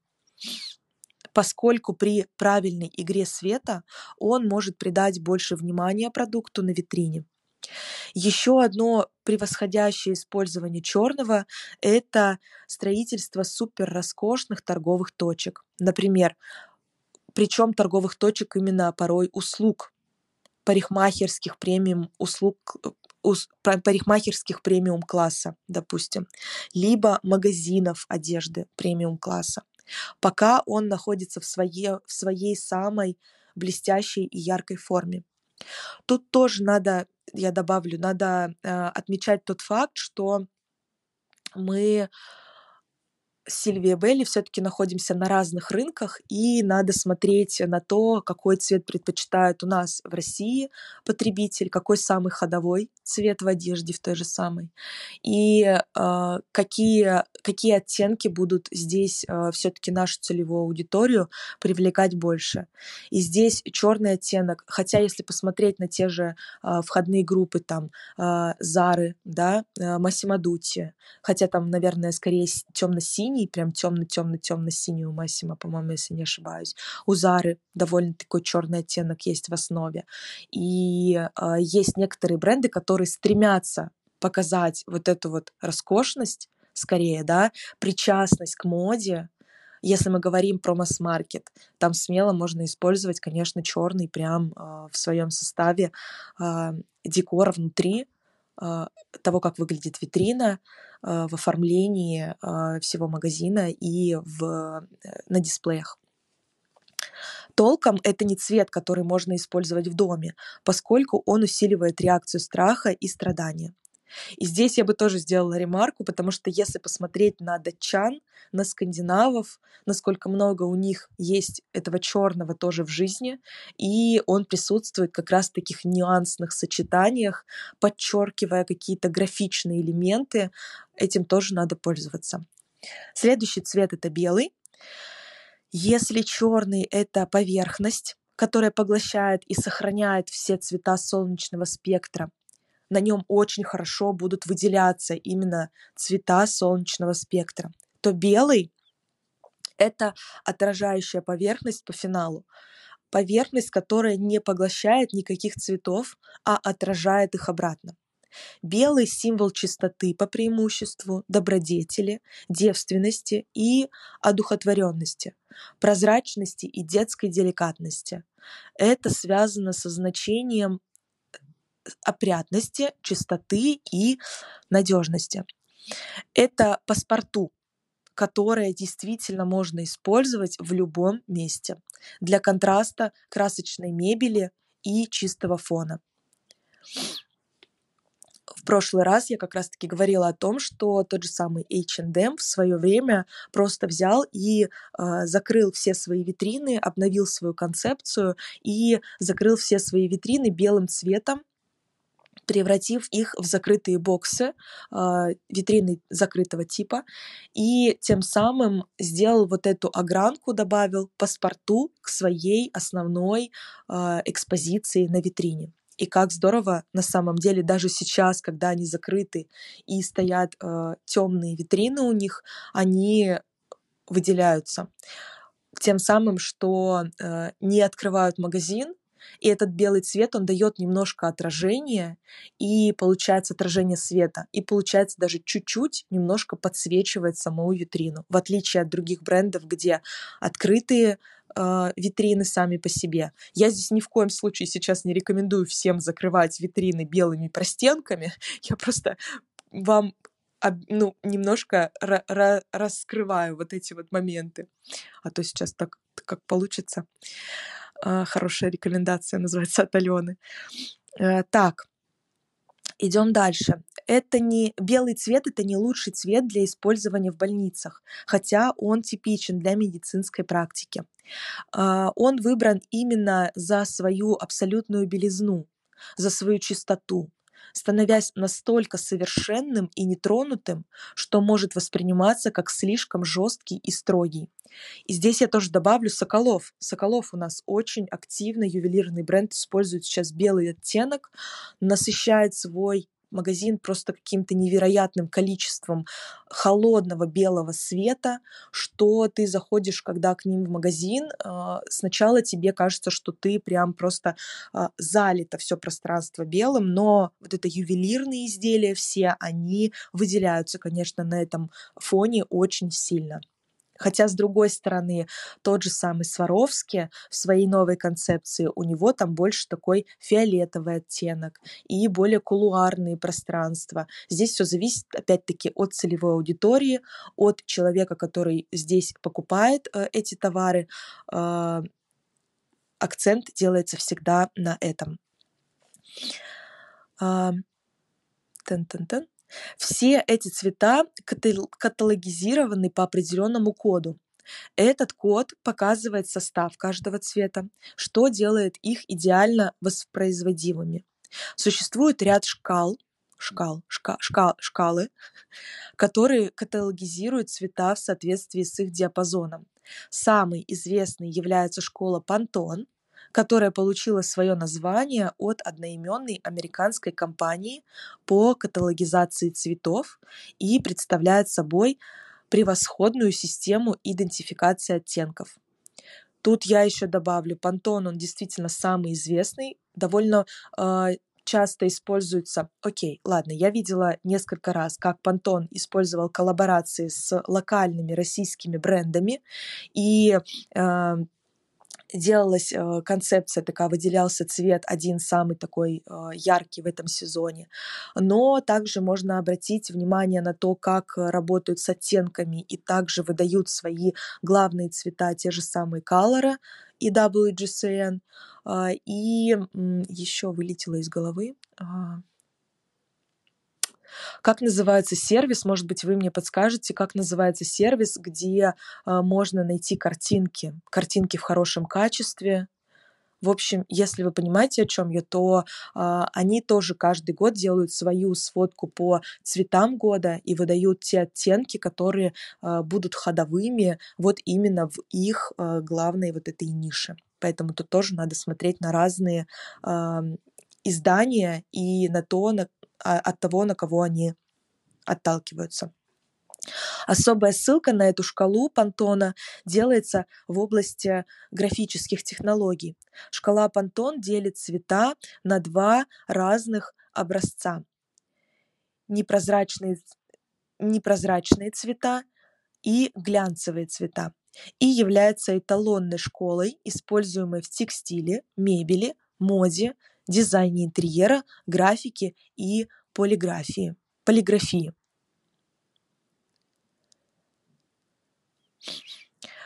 поскольку при правильной игре света он может придать больше внимания продукту на витрине. Еще одно превосходящее использование черного – это строительство супер роскошных торговых точек. Например, причем торговых точек именно порой услуг, парикмахерских премиум услуг, парикмахерских премиум класса, допустим, либо магазинов одежды премиум класса, пока он находится в своей, в своей самой блестящей и яркой форме. Тут тоже надо я добавлю, надо э, отмечать тот факт, что мы Сильвия Белли все-таки находимся на разных рынках, и надо смотреть на то, какой цвет предпочитает у нас в России потребитель, какой самый ходовой цвет в одежде в той же самой, и э, какие, какие оттенки будут здесь э, все-таки нашу целевую аудиторию привлекать больше. И здесь черный оттенок, хотя если посмотреть на те же э, входные группы, там, э, Зары, да, э, Массимо Дутти, хотя там, наверное, скорее темно-синий, синий, прям темно-темно-темно-синий у Массима, по-моему, если не ошибаюсь. У Зары довольно такой черный оттенок есть в основе. И э, есть некоторые бренды, которые стремятся показать вот эту вот роскошность, скорее, да, причастность к моде, если мы говорим про масс-маркет, там смело можно использовать, конечно, черный прям э, в своем составе э, декора внутри, того, как выглядит витрина, Э, в оформлении э, всего магазина и в, э, на дисплеях. Толком это не цвет, который можно использовать в доме, поскольку он усиливает реакцию страха и страдания. И здесь я бы тоже сделала ремарку, потому что если посмотреть на датчан, на скандинавов, насколько много у них есть этого черного тоже в жизни, и он присутствует как раз в таких нюансных сочетаниях, подчеркивая какие-то графичные элементы, этим тоже надо пользоваться. Следующий цвет это белый. Если черный это поверхность, которая поглощает и сохраняет все цвета солнечного спектра, на нем очень хорошо будут выделяться именно цвета солнечного спектра, то белый — это отражающая поверхность по финалу. Поверхность, которая не поглощает никаких цветов, а отражает их обратно. Белый — символ чистоты по преимуществу, добродетели, девственности и одухотворенности, прозрачности и детской деликатности. Это связано со значением опрятности, чистоты и надежности. Это паспорту, которое действительно можно использовать в любом месте для контраста красочной мебели и чистого фона. В прошлый раз я как раз-таки говорила о том, что тот же самый H&M в свое время просто взял и э, закрыл все свои витрины, обновил свою концепцию и закрыл все свои витрины белым цветом, превратив их в закрытые боксы, а, витрины закрытого типа, и тем самым сделал вот эту огранку, добавил паспорту к своей основной а, экспозиции на витрине. И как здорово на самом деле даже сейчас, когда они закрыты и стоят э, темные витрины у них, они выделяются. Тем самым, что э, не открывают магазин, и этот белый цвет, он дает немножко отражения, и получается отражение света, и получается даже чуть-чуть немножко подсвечивает саму витрину, в отличие от других брендов, где открытые э, витрины сами по себе. Я здесь ни в коем случае сейчас не рекомендую всем закрывать витрины белыми простенками. (laughs) Я просто вам ну, немножко раскрываю вот эти вот моменты. А то сейчас так как получится. А, хорошая рекомендация называется от Алены. Э, так, идем дальше. Это не белый цвет, это не лучший цвет для использования в больницах, хотя он типичен для медицинской практики. А, он выбран именно за свою абсолютную белизну, за свою чистоту, становясь настолько совершенным и нетронутым, что может восприниматься как слишком жесткий и строгий. И здесь я тоже добавлю Соколов. Соколов у нас очень активно ювелирный бренд использует сейчас белый оттенок, насыщает свой магазин просто каким-то невероятным количеством холодного белого света, что ты заходишь, когда к ним в магазин, а, сначала тебе кажется, что ты прям просто а, залито все пространство белым, но вот это ювелирные изделия все, они выделяются, конечно, на этом фоне очень сильно. Хотя, с другой стороны, тот же самый Сваровский в своей новой концепции, у него там больше такой фиолетовый оттенок и более кулуарные пространства. Здесь все зависит, опять-таки, от целевой аудитории, от человека, который здесь покупает э, эти товары. Э, акцент делается всегда на этом. Э, тен-тен-тен. Все эти цвета каталогизированы по определенному коду. Этот код показывает состав каждого цвета, что делает их идеально воспроизводимыми. Существует ряд шкал, шкал, шка, шка, шкалы, которые каталогизируют цвета в соответствии с их диапазоном. Самый известный является школа Pantone, которая получила свое название от одноименной американской компании по каталогизации цветов и представляет собой превосходную систему идентификации оттенков. Тут я еще добавлю, Пантон, он действительно самый известный, довольно э, часто используется. Окей, ладно, я видела несколько раз, как Пантон использовал коллаборации с локальными российскими брендами, и э, делалась э, концепция такая, выделялся цвет один самый такой э, яркий в этом сезоне. Но также можно обратить внимание на то, как работают с оттенками и также выдают свои главные цвета, те же самые Color и WGCN. Э, и еще вылетело из головы. А, как называется сервис? Может быть, вы мне подскажете, как называется сервис, где э, можно найти картинки, картинки в хорошем качестве. В общем, если вы понимаете, о чем я, то э, они тоже каждый год делают свою сводку по цветам года и выдают те оттенки, которые э, будут ходовыми вот именно в их э, главной вот этой нише. Поэтому тут тоже надо смотреть на разные э, издания и на то, на, а, от того, на кого они отталкиваются. Особая ссылка на эту шкалу Пантона делается в области графических технологий. Шкала Пантон делит цвета на два разных образца. Непрозрачные, непрозрачные цвета и глянцевые цвета и является эталонной школой, используемой в текстиле, мебели, моде, дизайне интерьера, графике и полиграфии. полиграфии.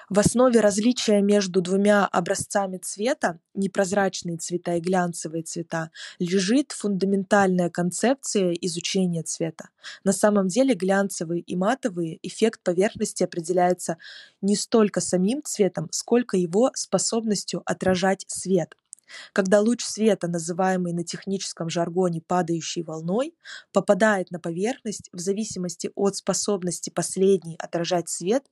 В основе различия между двумя образцами цвета, непрозрачные цвета и глянцевые цвета, лежит фундаментальная концепция изучения цвета. На самом деле глянцевые и матовые эффект поверхности определяется не столько самим цветом, сколько его способностью отражать свет – когда луч света, называемый на техническом жаргоне падающей волной, попадает на поверхность в зависимости от способности последней отражать свет,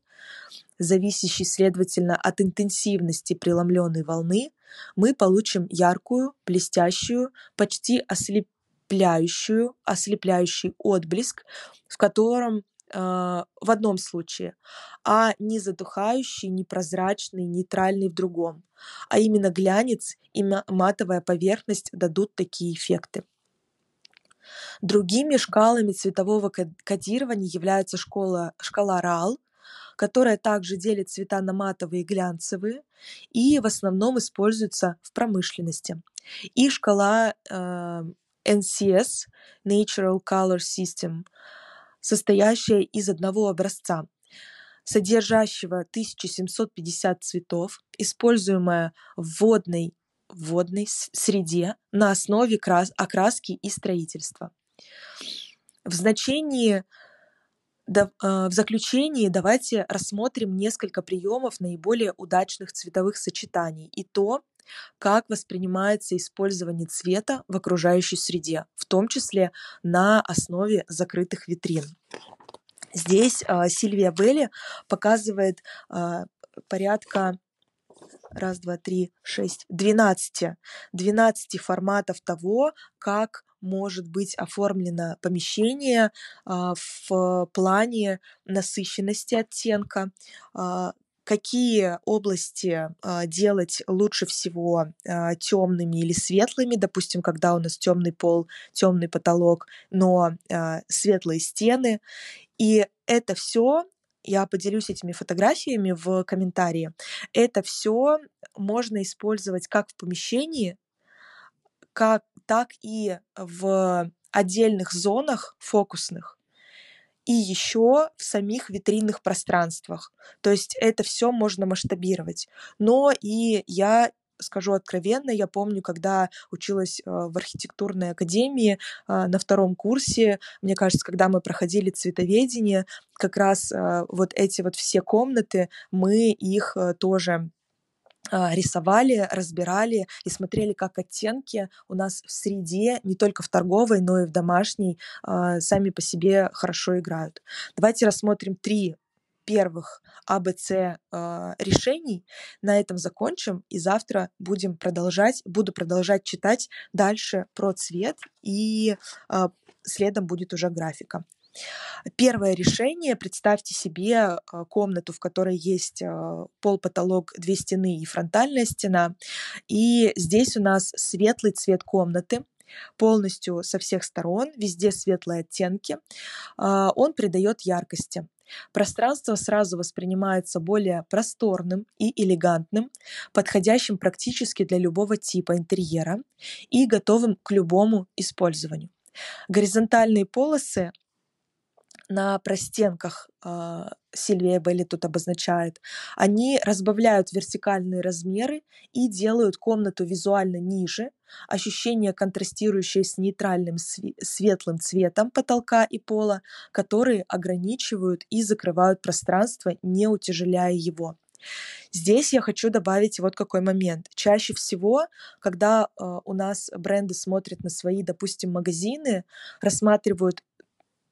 зависящий, следовательно, от интенсивности преломленной волны, мы получим яркую, блестящую, почти ослепляющую, ослепляющий отблеск, в котором в одном случае, а не затухающий, непрозрачный, нейтральный в другом. А именно глянец и матовая поверхность дадут такие эффекты. Другими шкалами цветового кодирования является школа, шкала RAL, которая также делит цвета на матовые и глянцевые и в основном используется в промышленности. И шкала э, NCS, Natural Color System, состоящая из одного образца, содержащего 1750 цветов, используемая в водной, водной среде на основе крас, окраски и строительства. В значении а, в заключении давайте рассмотрим несколько приемов наиболее удачных цветовых сочетаний и то, как воспринимается использование цвета в окружающей среде, в том числе на основе закрытых витрин. Здесь э, Сильвия Белли показывает э, порядка раз, два, три, шесть, двенадцати, двенадцати форматов того, как может быть оформлено помещение а, в плане насыщенности оттенка, а, какие области а, делать лучше всего темными или светлыми, допустим, когда у нас темный пол, темный потолок, но светлые стены. И это все я поделюсь этими фотографиями в комментарии. Это все можно использовать как в помещении, как, так и в отдельных зонах фокусных и еще в самих витринных пространствах. То есть это все можно масштабировать. Но и я скажу откровенно, я помню, когда училась э, в архитектурной академии э, на втором курсе, мне кажется, когда мы проходили цветоведение, как раз э, вот эти вот все комнаты, мы их тоже рисовали, разбирали и смотрели, как оттенки у нас в среде, не только в торговой, но и в домашней, а, сами по себе хорошо играют. Давайте рассмотрим три первых АБЦ э, решений. На этом закончим, и завтра будем продолжать, буду продолжать читать дальше про цвет, и следом будет уже графика. Первое решение. Представьте себе а, комнату, в которой есть а, пол, потолок, две стены и фронтальная стена. И здесь у нас светлый цвет комнаты, полностью со всех сторон, везде светлые оттенки. А, он придает яркости. Пространство сразу воспринимается более просторным и элегантным, подходящим практически для любого типа интерьера и готовым к любому использованию. Горизонтальные полосы на простенках э, Сильвия Белли тут обозначает, они разбавляют вертикальные размеры и делают комнату визуально ниже, ощущение контрастирующее с нейтральным светлым цветом потолка и пола, которые ограничивают и закрывают пространство, не утяжеляя его. Здесь я хочу добавить вот какой момент. Чаще всего, когда э, у нас бренды смотрят на свои, допустим, магазины, рассматривают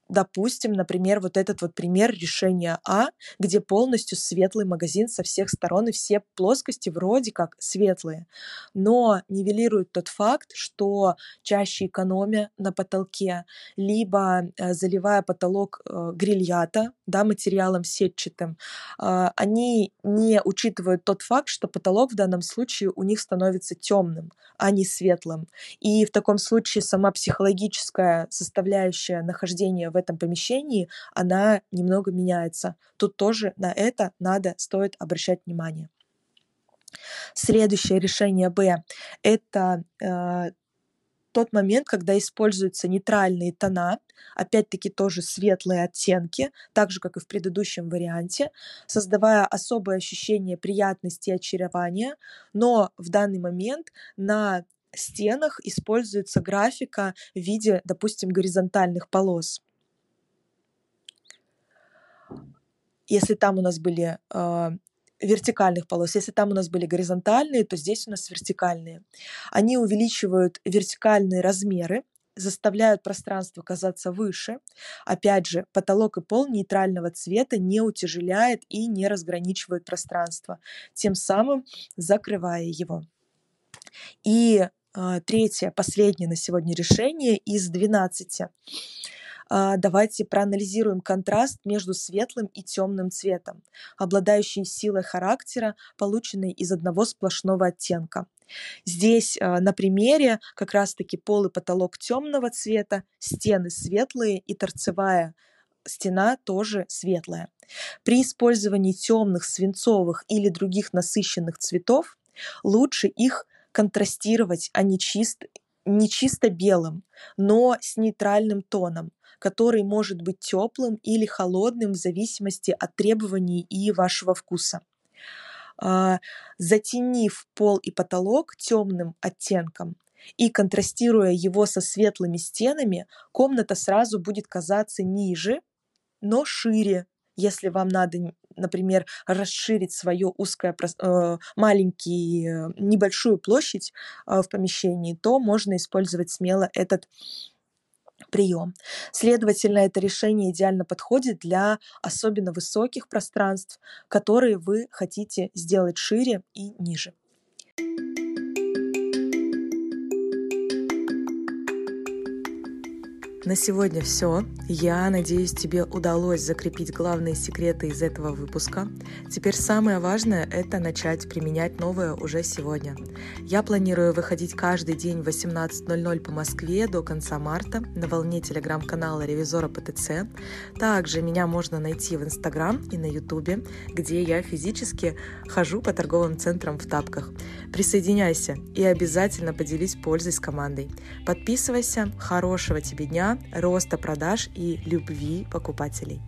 допустим, например, вот этот вот пример решения А, где полностью светлый магазин со всех сторон и все плоскости вроде как светлые, но нивелирует тот факт, что чаще экономия на потолке, либо э, заливая потолок э, грильята, да, материалом сетчатым, э, они не учитывают тот факт, что потолок в данном случае у них становится темным, а не светлым. И в таком случае сама психологическая составляющая нахождения в этом помещении, она немного меняется. Тут тоже на это надо, стоит обращать внимание. Следующее решение Б – это э, тот момент, когда используются нейтральные тона, опять-таки тоже светлые оттенки, так же, как и в предыдущем варианте, создавая особое ощущение приятности и очарования, но в данный момент на стенах используется графика в виде, допустим, горизонтальных полос. Если там у нас были э, вертикальных полос, если там у нас были горизонтальные, то здесь у нас вертикальные. Они увеличивают вертикальные размеры, заставляют пространство казаться выше. Опять же, потолок и пол нейтрального цвета не утяжеляет и не разграничивает пространство, тем самым закрывая его. И э, третье, последнее на сегодня решение из 12 А, давайте проанализируем контраст между светлым и темным цветом, обладающий силой характера, полученной из одного сплошного оттенка. Здесь а, на примере как раз-таки пол и потолок темного цвета, стены светлые и торцевая стена тоже светлая. При использовании темных, свинцовых или других насыщенных цветов лучше их контрастировать, а не, чист, не чисто белым, но с нейтральным тоном, который может быть теплым или холодным в зависимости от требований и вашего вкуса. А, затенив пол и потолок темным оттенком и контрастируя его со светлыми стенами, комната сразу будет казаться ниже, но шире, если вам надо, например, расширить свое узкое, э, маленький, э, небольшую площадь э, в помещении, то можно использовать смело этот прием. Следовательно, это решение идеально подходит для особенно высоких пространств, которые вы хотите сделать шире и ниже. На сегодня все. Я надеюсь, тебе удалось закрепить главные секреты из этого выпуска. Теперь самое важное — это начать применять новое уже сегодня. Я планирую выходить каждый день в 18.00 по Москве до конца марта на волне телеграм-канала Ревизора ПТЦ. Также меня можно найти в Инстаграм и на Ютубе, где я физически хожу по торговым центрам в тапках. Присоединяйся и обязательно поделись пользой с командой. Подписывайся. Хорошего тебе дня роста продаж и любви покупателей.